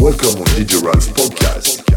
Welcome on Ralph Podcast.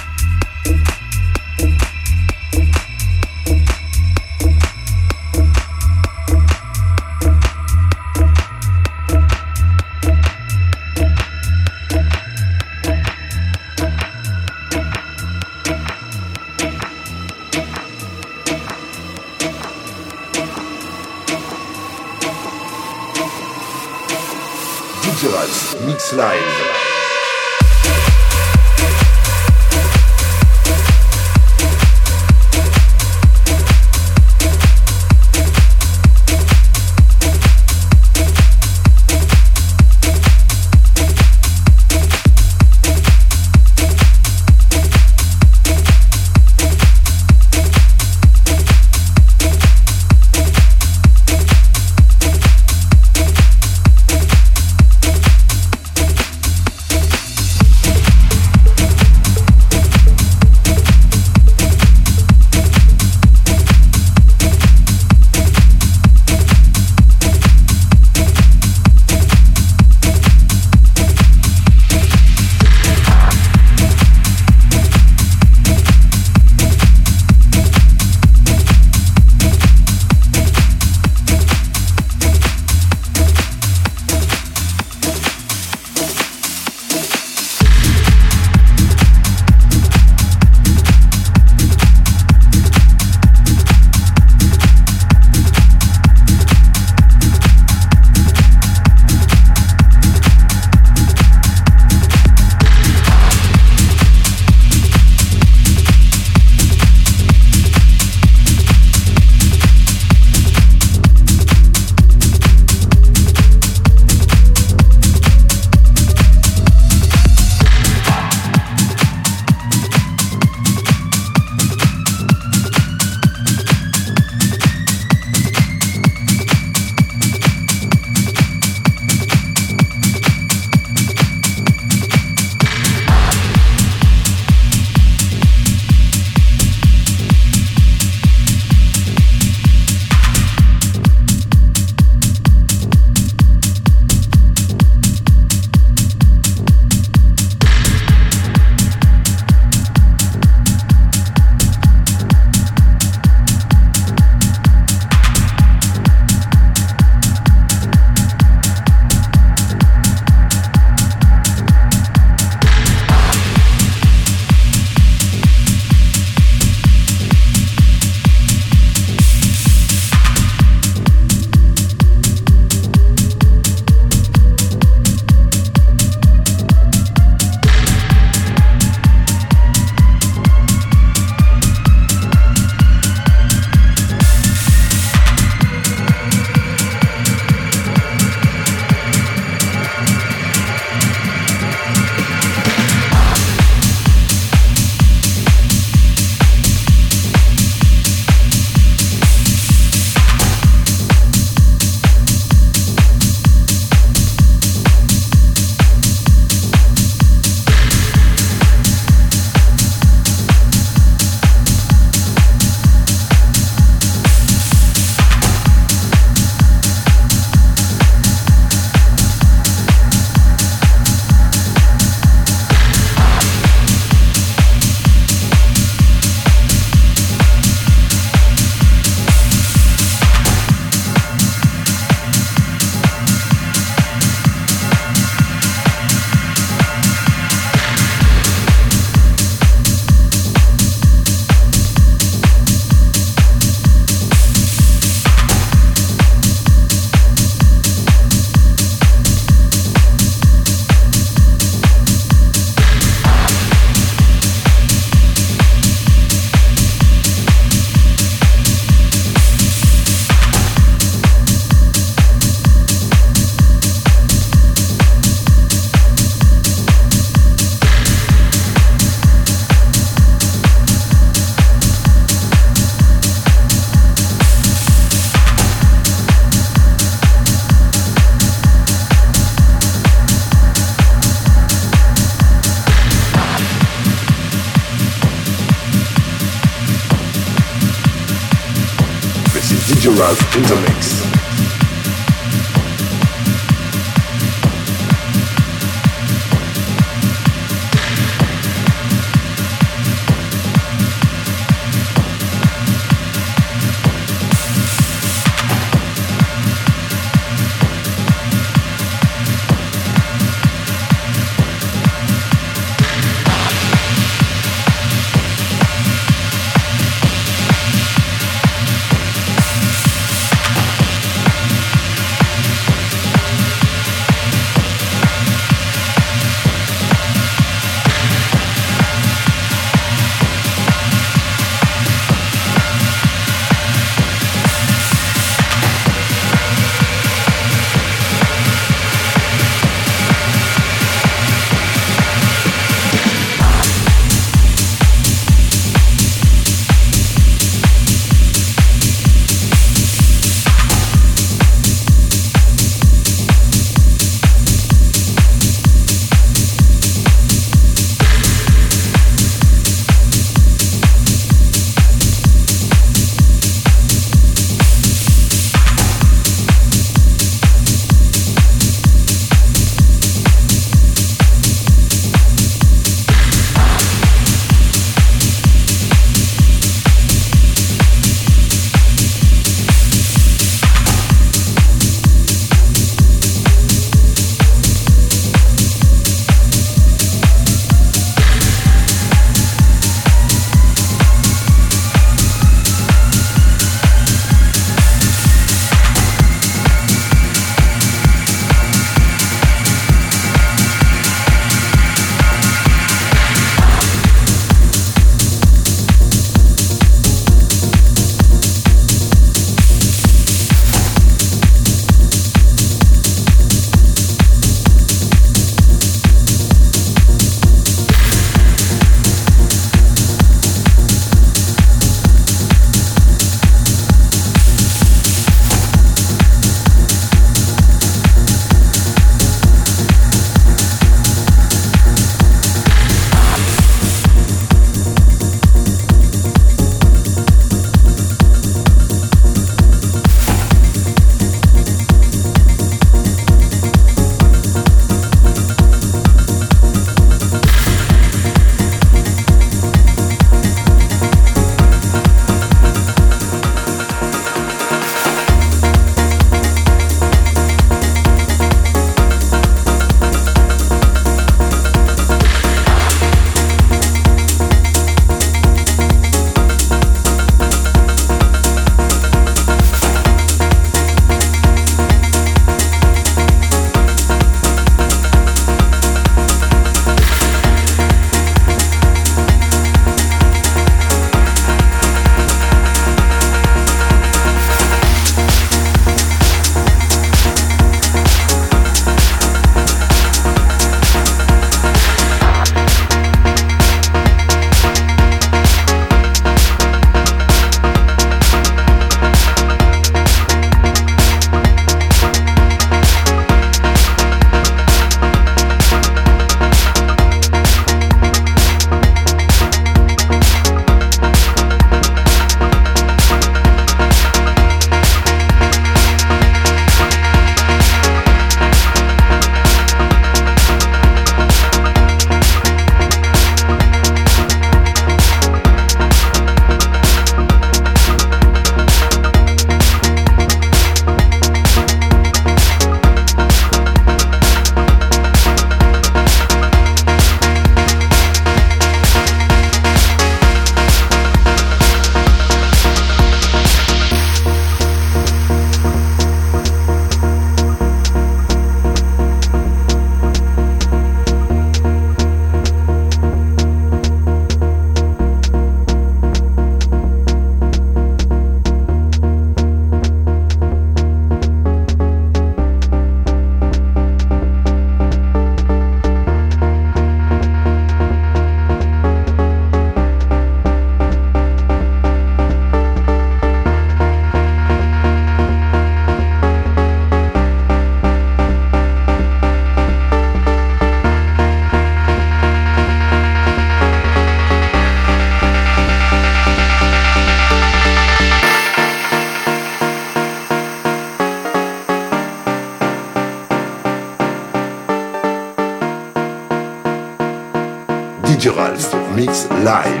life.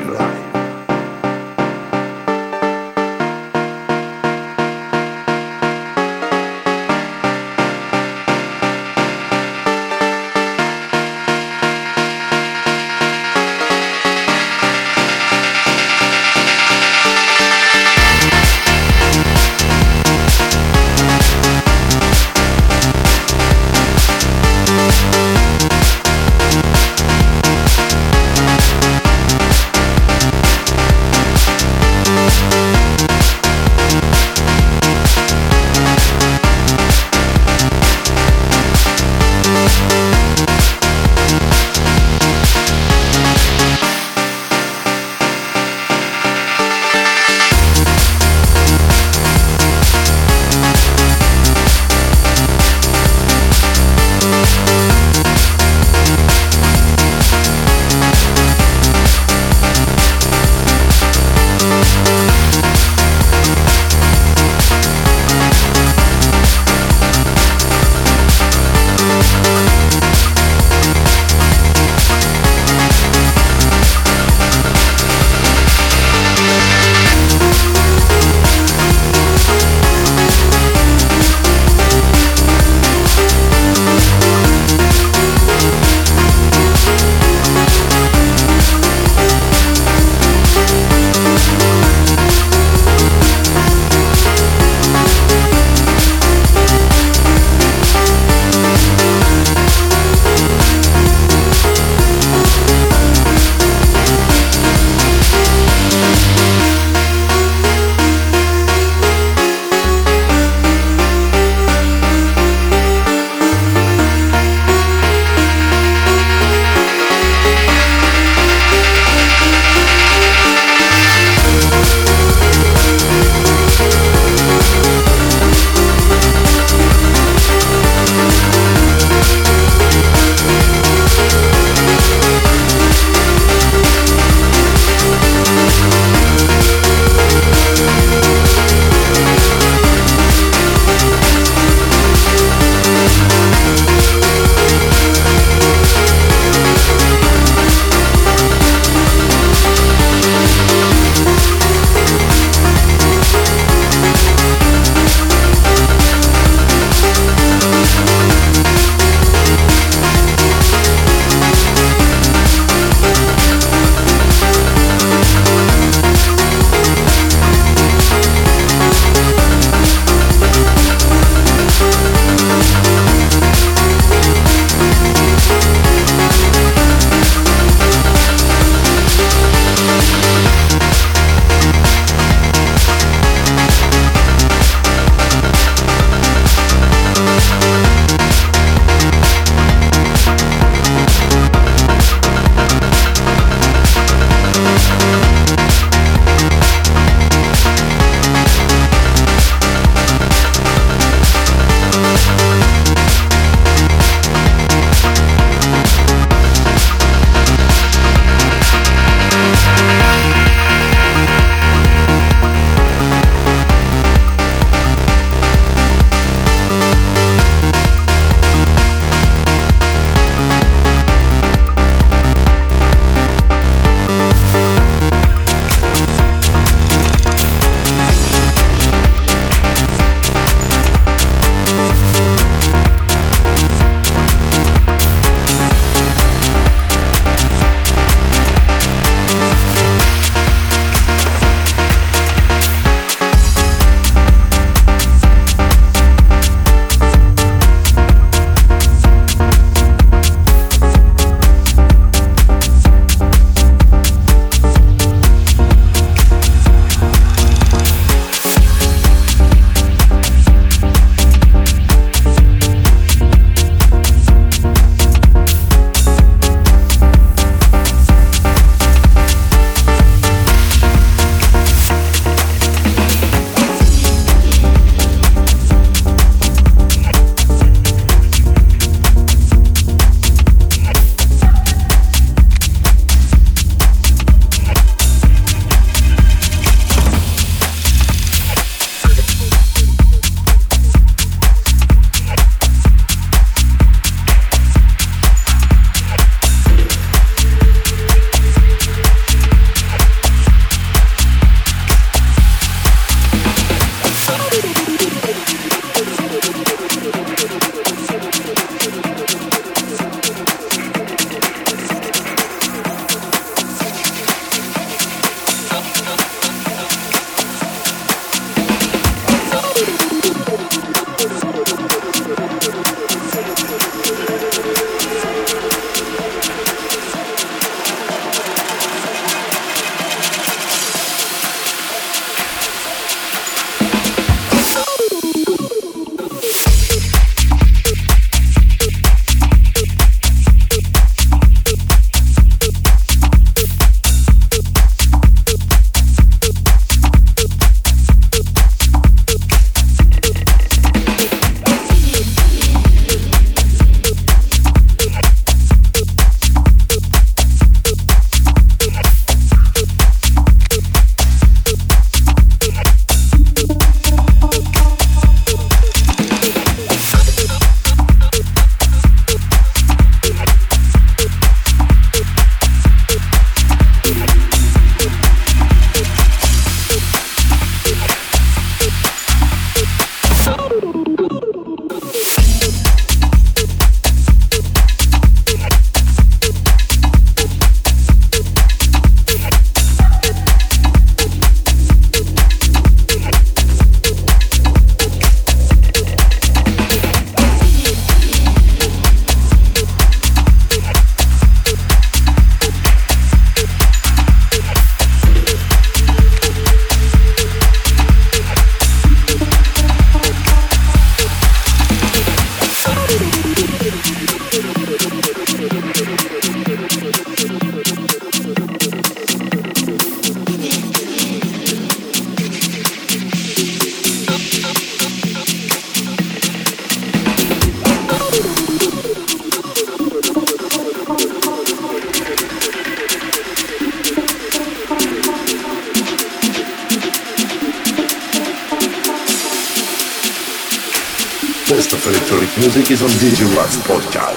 Is on DJ Wax Podcast.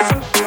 In